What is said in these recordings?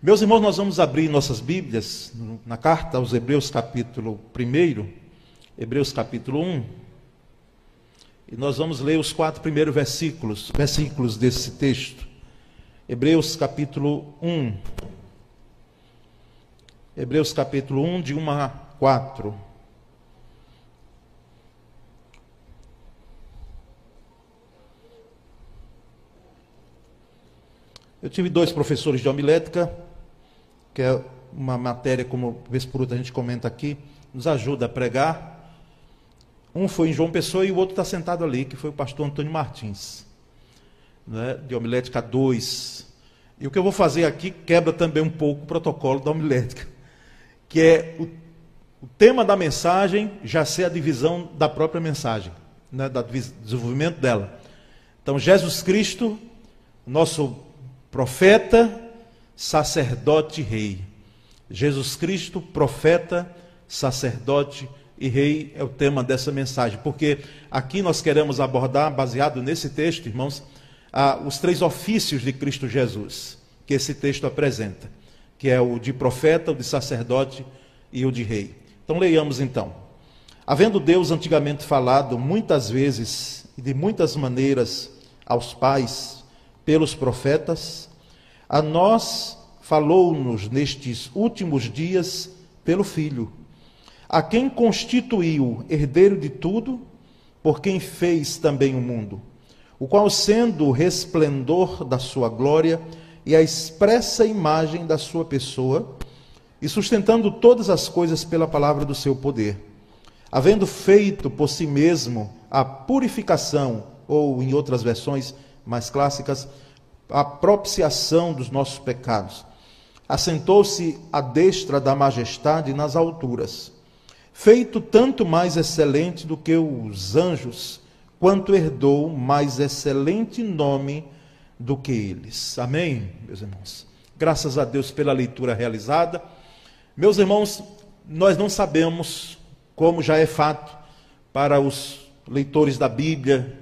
Meus irmãos, nós vamos abrir nossas Bíblias na carta aos Hebreus, capítulo 1, Hebreus, capítulo 1, e nós vamos ler os quatro primeiros versículos, versículos desse texto. Hebreus, capítulo 1. Hebreus, capítulo 1, de 1 a 4. Eu tive dois professores de homilética, que é uma matéria, como vez por outra a gente comenta aqui, nos ajuda a pregar. Um foi em João Pessoa e o outro está sentado ali, que foi o pastor Antônio Martins, né, de homilética 2. E o que eu vou fazer aqui quebra também um pouco o protocolo da homilética, que é o, o tema da mensagem já ser a divisão da própria mensagem, né, do desenvolvimento dela. Então, Jesus Cristo, nosso profeta, sacerdote e rei. Jesus Cristo, profeta, sacerdote e rei é o tema dessa mensagem, porque aqui nós queremos abordar, baseado nesse texto, irmãos, os três ofícios de Cristo Jesus, que esse texto apresenta, que é o de profeta, o de sacerdote e o de rei. Então leiamos então. Havendo Deus antigamente falado muitas vezes e de muitas maneiras aos pais pelos profetas, a nós falou-nos nestes últimos dias pelo Filho, a quem constituiu herdeiro de tudo, por quem fez também o mundo, o qual, sendo o resplendor da sua glória e a expressa imagem da sua pessoa, e sustentando todas as coisas pela palavra do seu poder, havendo feito por si mesmo a purificação, ou em outras versões mais clássicas, a propiciação dos nossos pecados. Assentou-se à destra da majestade nas alturas, feito tanto mais excelente do que os anjos, quanto herdou mais excelente nome do que eles. Amém, meus irmãos? Graças a Deus pela leitura realizada. Meus irmãos, nós não sabemos, como já é fato para os leitores da Bíblia,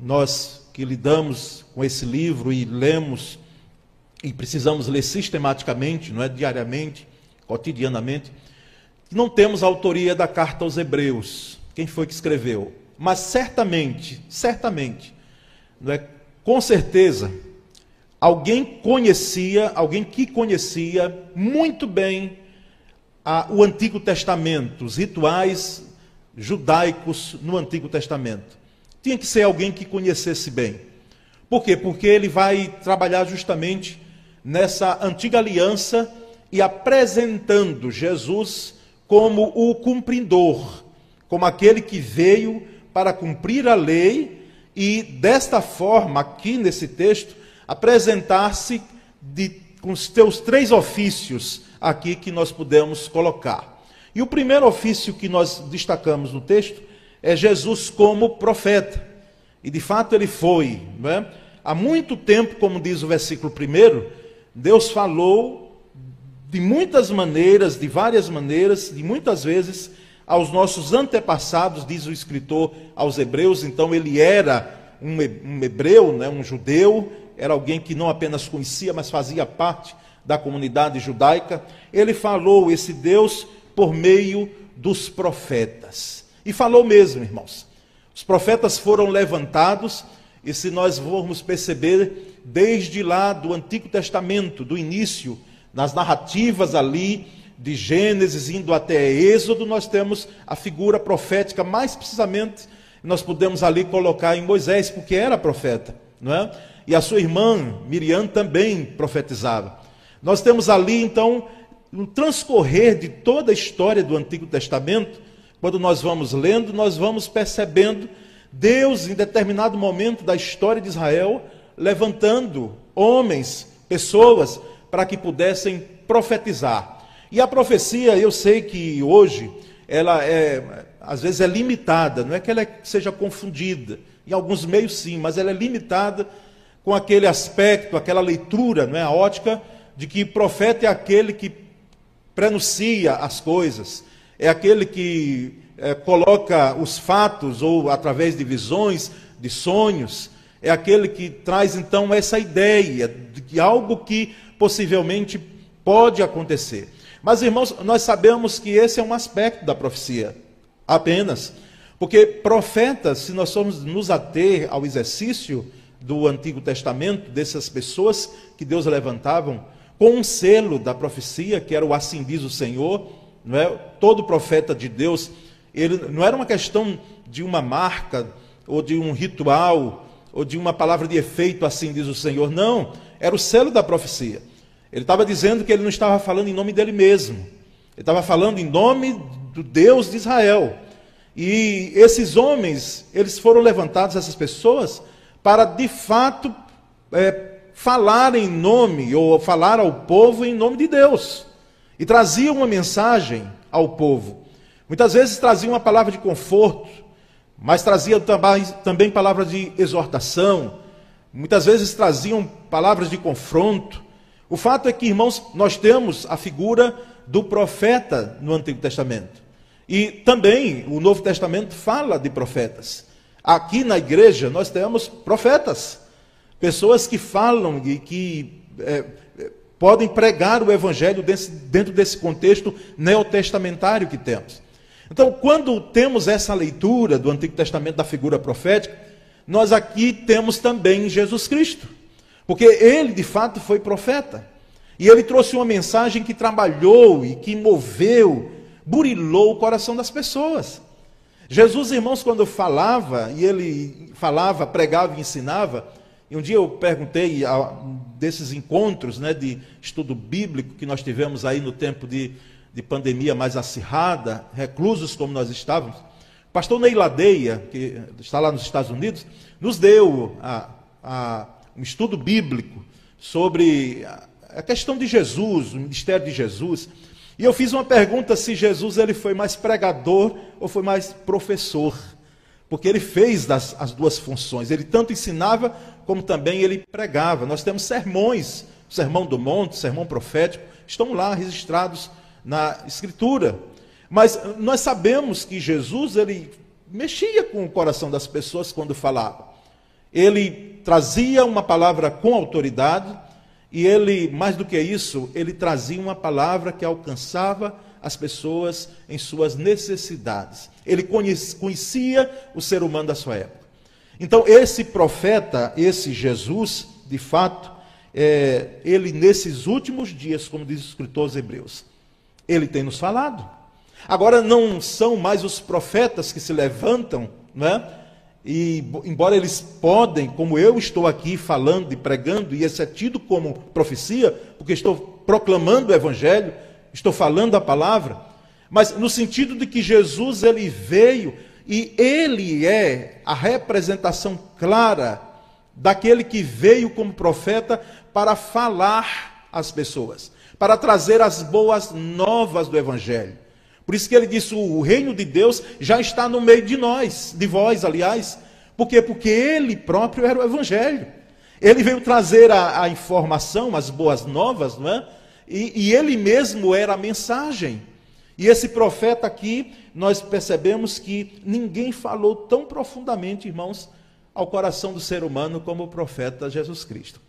nós que lidamos com esse livro e lemos e precisamos ler sistematicamente, não é diariamente, cotidianamente, não temos a autoria da carta aos Hebreus. Quem foi que escreveu? Mas certamente, certamente, não é? Com certeza, alguém conhecia, alguém que conhecia muito bem a, o Antigo Testamento, os rituais judaicos no Antigo Testamento tinha que ser alguém que conhecesse bem. Por quê? Porque ele vai trabalhar justamente nessa antiga aliança e apresentando Jesus como o cumpridor, como aquele que veio para cumprir a lei e desta forma, aqui nesse texto, apresentar-se com os teus três ofícios aqui que nós podemos colocar. E o primeiro ofício que nós destacamos no texto é Jesus como profeta. E de fato ele foi. É? Há muito tempo, como diz o versículo 1, Deus falou de muitas maneiras, de várias maneiras, de muitas vezes aos nossos antepassados, diz o escritor aos Hebreus. Então ele era um hebreu, né, um judeu, era alguém que não apenas conhecia, mas fazia parte da comunidade judaica. Ele falou esse Deus por meio dos profetas. E falou mesmo, irmãos. Os profetas foram levantados, e se nós formos perceber, desde lá do Antigo Testamento, do início, nas narrativas ali de Gênesis indo até Êxodo, nós temos a figura profética, mais precisamente, nós podemos ali colocar em Moisés, porque era profeta, não é? E a sua irmã Miriam também profetizava. Nós temos ali, então, no transcorrer de toda a história do Antigo Testamento, quando nós vamos lendo, nós vamos percebendo Deus, em determinado momento da história de Israel, levantando homens, pessoas, para que pudessem profetizar. E a profecia, eu sei que hoje, ela é, às vezes é limitada, não é que ela seja confundida, em alguns meios sim, mas ela é limitada com aquele aspecto, aquela leitura, não é a ótica de que profeta é aquele que prenuncia as coisas, é aquele que é, coloca os fatos ou através de visões, de sonhos, é aquele que traz então essa ideia de algo que possivelmente Pode acontecer. Mas, irmãos, nós sabemos que esse é um aspecto da profecia, apenas. Porque profetas, se nós formos nos ater ao exercício do Antigo Testamento, dessas pessoas que Deus levantavam, com um selo da profecia, que era o assim diz o Senhor, não é? todo profeta de Deus, ele não era uma questão de uma marca, ou de um ritual, ou de uma palavra de efeito, assim diz o Senhor, não, era o selo da profecia. Ele estava dizendo que ele não estava falando em nome dele mesmo, ele estava falando em nome do Deus de Israel. E esses homens, eles foram levantados, essas pessoas, para de fato é, falar em nome, ou falar ao povo em nome de Deus. E traziam uma mensagem ao povo. Muitas vezes traziam uma palavra de conforto, mas também, também palavras de exortação. Muitas vezes traziam palavras de confronto. O fato é que, irmãos, nós temos a figura do profeta no Antigo Testamento. E também o Novo Testamento fala de profetas. Aqui na igreja nós temos profetas, pessoas que falam e que é, é, podem pregar o evangelho dentro desse contexto neotestamentário que temos. Então, quando temos essa leitura do Antigo Testamento da figura profética, nós aqui temos também Jesus Cristo, porque ele de fato foi profeta. E ele trouxe uma mensagem que trabalhou e que moveu burilou o coração das pessoas. Jesus, irmãos, quando falava, e ele falava, pregava e ensinava, e um dia eu perguntei a, desses encontros né, de estudo bíblico que nós tivemos aí no tempo de, de pandemia mais acirrada, reclusos como nós estávamos, o pastor Ney Ladeia, que está lá nos Estados Unidos, nos deu a, a, um estudo bíblico sobre a questão de Jesus, o ministério de Jesus. E eu fiz uma pergunta se Jesus ele foi mais pregador ou foi mais professor. Porque ele fez das, as duas funções. Ele tanto ensinava como também ele pregava. Nós temos sermões, o sermão do monte, sermão profético, estão lá registrados na escritura. Mas nós sabemos que Jesus ele mexia com o coração das pessoas quando falava. Ele trazia uma palavra com autoridade, e ele, mais do que isso, ele trazia uma palavra que alcançava as pessoas em suas necessidades. Ele conhecia o ser humano da sua época. Então, esse profeta, esse Jesus, de fato, é, ele nesses últimos dias, como diz o escritor aos Hebreus, ele tem nos falado. Agora, não são mais os profetas que se levantam, não é? E embora eles podem, como eu estou aqui falando e pregando, e esse é tido como profecia, porque estou proclamando o evangelho, estou falando a palavra, mas no sentido de que Jesus ele veio e ele é a representação clara daquele que veio como profeta para falar às pessoas, para trazer as boas novas do evangelho. Por isso que ele disse: o reino de Deus já está no meio de nós, de vós, aliás. Por quê? Porque ele próprio era o evangelho. Ele veio trazer a, a informação, as boas novas, não é? E, e ele mesmo era a mensagem. E esse profeta aqui, nós percebemos que ninguém falou tão profundamente, irmãos, ao coração do ser humano como o profeta Jesus Cristo.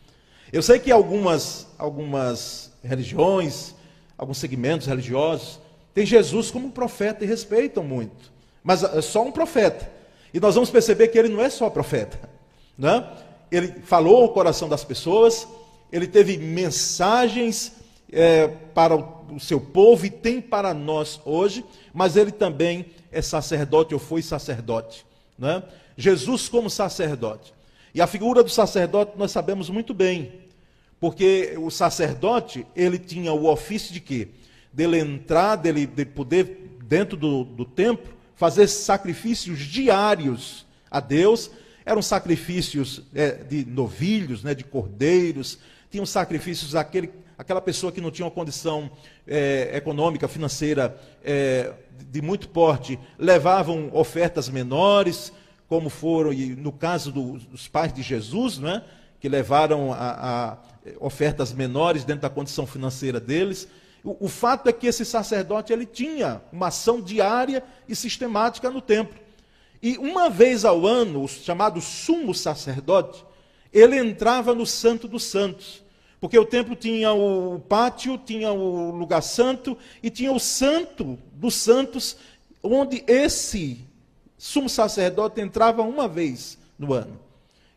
Eu sei que algumas, algumas religiões, alguns segmentos religiosos, tem Jesus como profeta e respeitam muito, mas é só um profeta. E nós vamos perceber que ele não é só profeta, né? Ele falou o coração das pessoas, ele teve mensagens é, para o seu povo e tem para nós hoje, mas ele também é sacerdote ou foi sacerdote, né? Jesus como sacerdote. E a figura do sacerdote nós sabemos muito bem, porque o sacerdote ele tinha o ofício de quê? dele entrar, dele, de poder, dentro do, do templo, fazer sacrifícios diários a Deus. Eram sacrifícios é, de novilhos, né, de cordeiros, tinham sacrifícios àquele, aquela pessoa que não tinha uma condição é, econômica, financeira é, de muito porte, levavam ofertas menores, como foram, e no caso do, dos pais de Jesus, né, que levaram a, a ofertas menores dentro da condição financeira deles. O, o fato é que esse sacerdote ele tinha uma ação diária e sistemática no templo. E uma vez ao ano, o chamado sumo sacerdote, ele entrava no Santo dos Santos, Porque o templo tinha o pátio, tinha o lugar santo e tinha o santo dos santos, onde esse sumo sacerdote entrava uma vez no ano.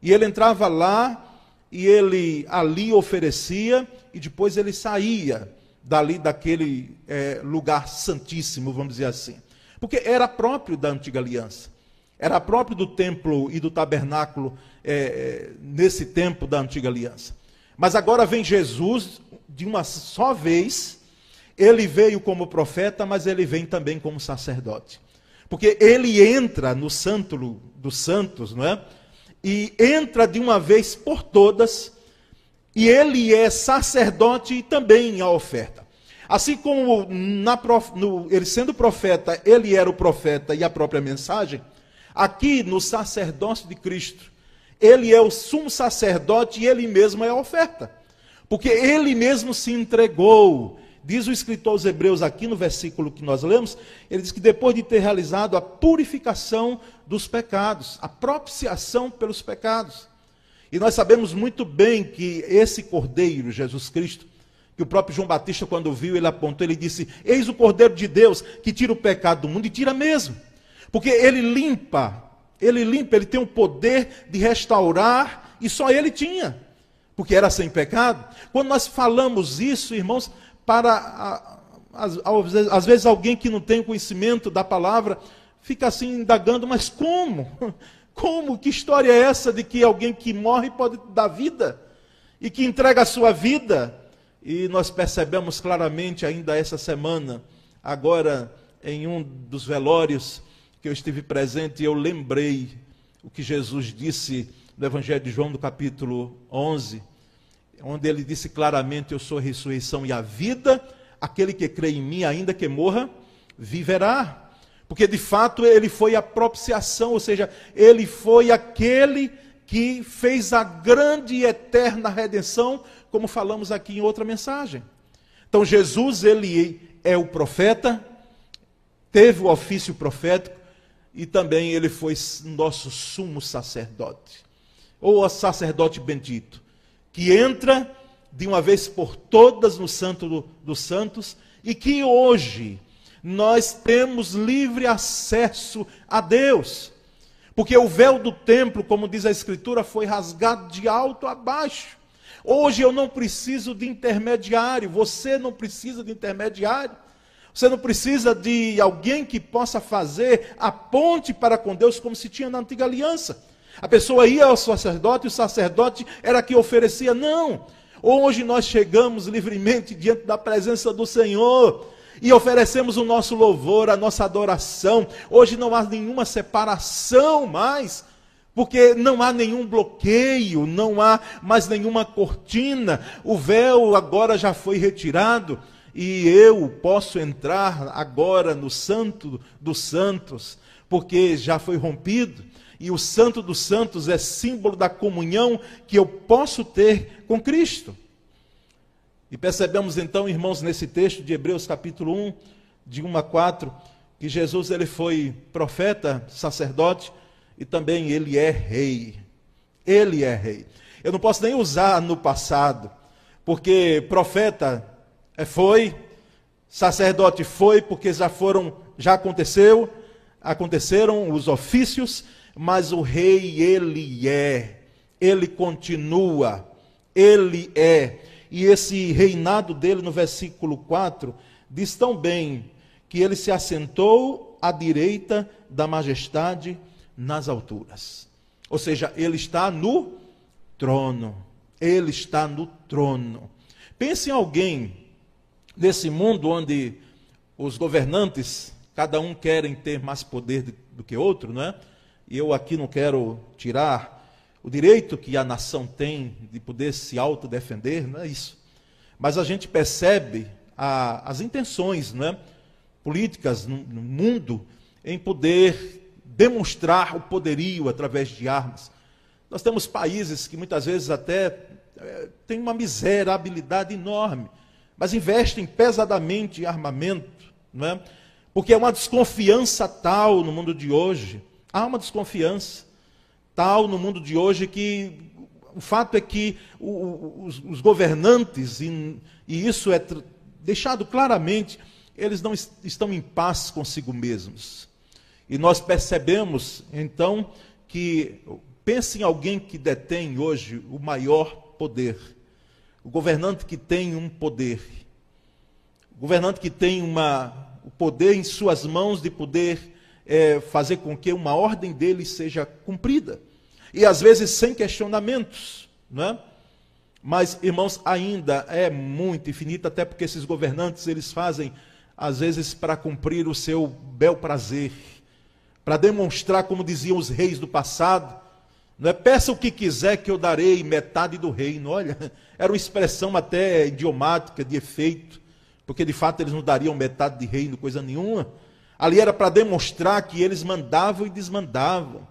E ele entrava lá e ele ali oferecia e depois ele saía dali daquele é, lugar santíssimo, vamos dizer assim. Porque era próprio da antiga aliança. Era próprio do templo e do tabernáculo é, nesse tempo da antiga aliança. Mas agora vem Jesus de uma só vez. Ele veio como profeta, mas ele vem também como sacerdote. Porque ele entra no santo dos santos, não é? E entra de uma vez por todas, e ele é sacerdote e também a oferta. Assim como na, no, ele sendo profeta, ele era o profeta e a própria mensagem, aqui no sacerdócio de Cristo, ele é o sumo sacerdote e ele mesmo é a oferta. Porque ele mesmo se entregou. Diz o escritor aos Hebreus aqui no versículo que nós lemos, ele diz que depois de ter realizado a purificação dos pecados, a propiciação pelos pecados. E nós sabemos muito bem que esse cordeiro, Jesus Cristo, que o próprio João Batista, quando viu, ele apontou, ele disse: Eis o Cordeiro de Deus que tira o pecado do mundo e tira mesmo. Porque ele limpa, ele limpa, ele tem o poder de restaurar, e só ele tinha, porque era sem pecado. Quando nós falamos isso, irmãos, para às vezes alguém que não tem conhecimento da palavra fica assim indagando, mas como? Como? Que história é essa de que alguém que morre pode dar vida? E que entrega a sua vida e nós percebemos claramente ainda essa semana, agora em um dos velórios que eu estive presente, eu lembrei o que Jesus disse no Evangelho de João, no capítulo 11, onde ele disse claramente: Eu sou a ressurreição e a vida, aquele que crê em mim, ainda que morra, viverá. Porque de fato ele foi a propiciação, ou seja, ele foi aquele que fez a grande e eterna redenção como falamos aqui em outra mensagem. Então Jesus, ele é o profeta, teve o ofício profético e também ele foi nosso sumo sacerdote, ou o sacerdote bendito, que entra de uma vez por todas no Santo do, dos Santos e que hoje nós temos livre acesso a Deus. Porque o véu do templo, como diz a Escritura, foi rasgado de alto a baixo. Hoje eu não preciso de intermediário, você não precisa de intermediário. Você não precisa de alguém que possa fazer a ponte para com Deus como se tinha na antiga aliança. A pessoa ia ao sacerdote o sacerdote era que oferecia. Não. Hoje nós chegamos livremente diante da presença do Senhor e oferecemos o nosso louvor, a nossa adoração. Hoje não há nenhuma separação mais porque não há nenhum bloqueio, não há mais nenhuma cortina, o véu agora já foi retirado e eu posso entrar agora no Santo dos Santos, porque já foi rompido. E o Santo dos Santos é símbolo da comunhão que eu posso ter com Cristo. E percebemos então, irmãos, nesse texto de Hebreus capítulo 1, de 1 a 4, que Jesus ele foi profeta, sacerdote, e também ele é rei. Ele é rei. Eu não posso nem usar no passado, porque profeta foi, sacerdote foi, porque já foram, já aconteceu, aconteceram os ofícios, mas o rei ele é, ele continua, ele é. E esse reinado dele no versículo 4 diz tão bem que ele se assentou à direita da majestade nas alturas. Ou seja, ele está no trono. Ele está no trono. Pense em alguém nesse mundo onde os governantes, cada um querem ter mais poder do que outro, não é? E eu aqui não quero tirar o direito que a nação tem de poder se autodefender, não é isso. Mas a gente percebe a, as intenções não é? políticas no, no mundo em poder demonstrar o poderio através de armas. Nós temos países que muitas vezes até é, têm uma miserabilidade enorme, mas investem pesadamente em armamento, não é? porque é uma desconfiança tal no mundo de hoje. Há uma desconfiança tal no mundo de hoje que o fato é que os, governantes, e, isso é deixado claramente, eles não est estão em paz consigo mesmos. E nós percebemos, então, que pense em alguém que detém hoje o maior poder. O governante que tem um poder. O governante que tem uma, o poder em suas mãos de poder é, fazer com que uma ordem dele seja cumprida e às vezes sem questionamentos, não é? Mas, irmãos, ainda é muito infinito, até porque esses governantes eles fazem, às vezes, para cumprir o seu bel prazer, para demonstrar, como diziam os reis do passado, não é? Peça o que quiser que eu darei metade do reino. Olha, era uma expressão até idiomática, de efeito, porque de fato eles não dariam metade de reino, coisa nenhuma. Ali era para demonstrar que eles mandavam e desmandavam.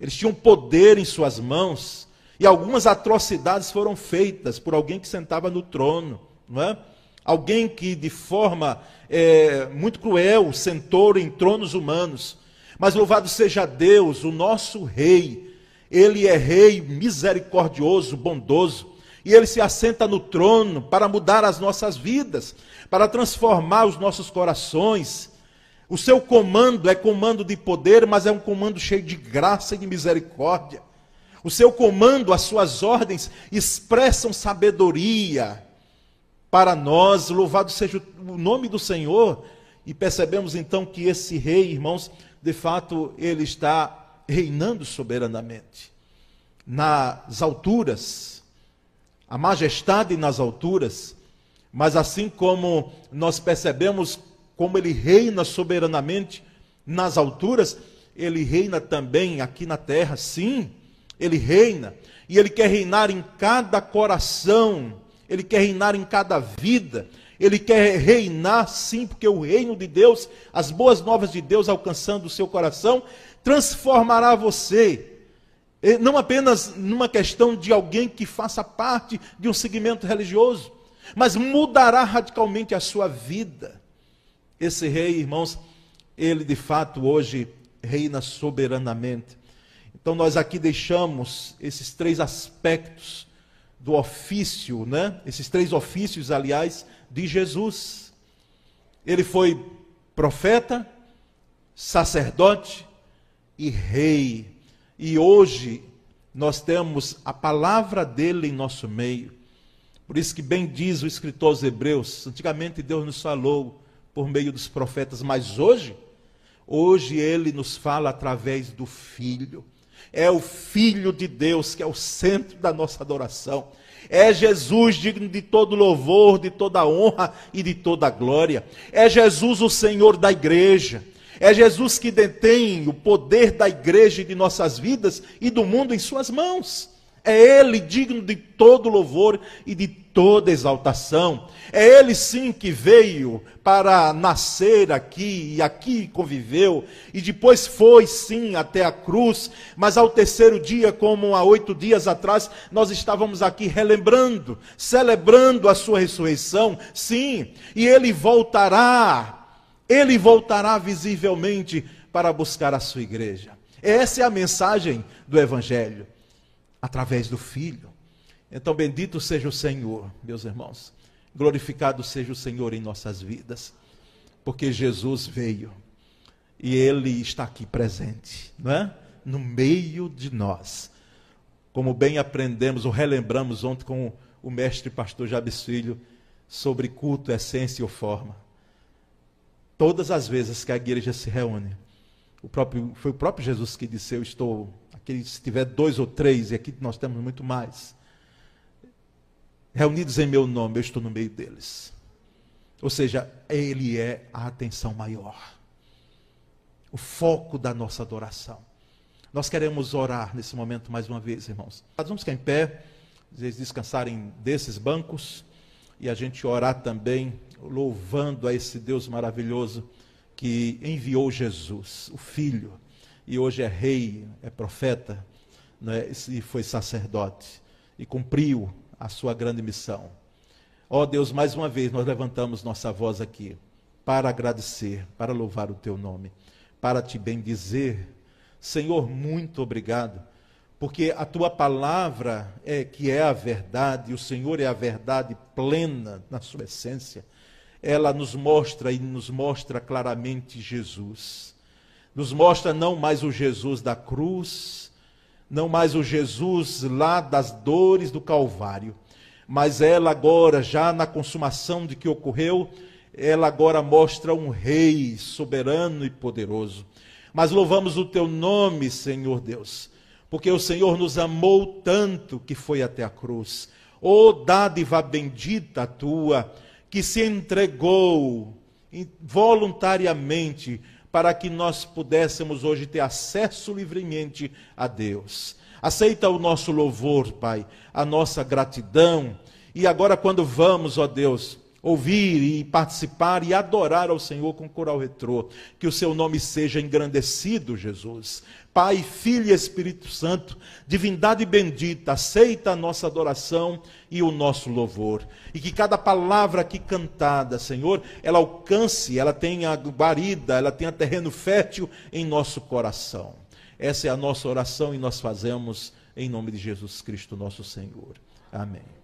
Eles tinham poder em suas mãos. E algumas atrocidades foram feitas por alguém que sentava no trono, não é? Alguém que de forma é, muito cruel sentou em tronos humanos. Mas louvado seja Deus, o nosso rei. Ele é rei misericordioso, bondoso. E ele se assenta no trono para mudar as nossas vidas, para transformar os nossos corações o seu comando é comando de poder, mas é um comando cheio de graça e de misericórdia. O seu comando, as suas ordens expressam sabedoria para nós. Louvado seja o nome do Senhor. E percebemos então que esse rei, irmãos, de fato, ele está reinando soberanamente. Nas alturas, a majestade nas alturas, mas assim como nós percebemos como ele reina soberanamente nas alturas, ele reina também aqui na terra, sim, ele reina, e ele quer reinar em cada coração, ele quer reinar em cada vida, ele quer reinar sim, porque o reino de Deus, as boas novas de Deus alcançando o seu coração, transformará você, não apenas numa questão de alguém que faça parte de um segmento religioso, mas mudará radicalmente a sua vida. Esse rei, irmãos, ele de fato hoje reina soberanamente. Então nós aqui deixamos esses três aspectos do ofício, né? Esses três ofícios, aliás, de Jesus. Ele foi profeta, sacerdote e rei. E hoje nós temos a palavra dele em nosso meio. Por isso que bem diz o escritor aos Hebreus, antigamente Deus nos falou por meio dos profetas, mas hoje, hoje ele nos fala através do Filho. É o Filho de Deus que é o centro da nossa adoração. É Jesus digno de todo louvor, de toda honra e de toda glória. É Jesus o Senhor da igreja. É Jesus que detém o poder da igreja e de nossas vidas e do mundo em suas mãos. É Ele digno de todo louvor e de toda exaltação. É Ele sim que veio para nascer aqui e aqui conviveu, e depois foi sim até a cruz, mas ao terceiro dia, como há oito dias atrás, nós estávamos aqui relembrando, celebrando a sua ressurreição, sim, e Ele voltará, Ele voltará visivelmente para buscar a sua igreja. Essa é a mensagem do Evangelho através do Filho. Então, bendito seja o Senhor, meus irmãos. Glorificado seja o Senhor em nossas vidas, porque Jesus veio e Ele está aqui presente, não é? No meio de nós. Como bem aprendemos ou relembramos ontem com o mestre pastor Jabes Filho sobre culto, essência ou forma. Todas as vezes que a igreja se reúne, o próprio, foi o próprio Jesus que disse: Eu estou que se tiver dois ou três, e aqui nós temos muito mais, reunidos em meu nome, eu estou no meio deles. Ou seja, Ele é a atenção maior, o foco da nossa adoração. Nós queremos orar nesse momento mais uma vez, irmãos. Nós vamos ficar em pé, vocês descansarem desses bancos e a gente orar também, louvando a esse Deus maravilhoso que enviou Jesus, o Filho e hoje é rei, é profeta, né, e foi sacerdote, e cumpriu a sua grande missão. Ó oh Deus, mais uma vez nós levantamos nossa voz aqui para agradecer, para louvar o teu nome, para te bendizer. Senhor, muito obrigado, porque a tua palavra é que é a verdade, o Senhor é a verdade plena na sua essência. Ela nos mostra e nos mostra claramente Jesus. Nos mostra não mais o Jesus da cruz, não mais o Jesus lá das dores do Calvário, mas ela agora, já na consumação de que ocorreu, ela agora mostra um rei soberano e poderoso. Mas louvamos o teu nome, Senhor Deus, porque o Senhor nos amou tanto que foi até a cruz. Ô oh, dádiva bendita tua, que se entregou voluntariamente para que nós pudéssemos hoje ter acesso livremente a Deus. Aceita o nosso louvor, Pai, a nossa gratidão. E agora, quando vamos, ó Deus, ouvir e participar e adorar ao Senhor com coral retrô. Que o seu nome seja engrandecido, Jesus. Pai, Filho e Espírito Santo, divindade bendita, aceita a nossa adoração e o nosso louvor. E que cada palavra aqui cantada, Senhor, ela alcance, ela tenha guarida, ela tenha terreno fértil em nosso coração. Essa é a nossa oração e nós fazemos em nome de Jesus Cristo, nosso Senhor. Amém.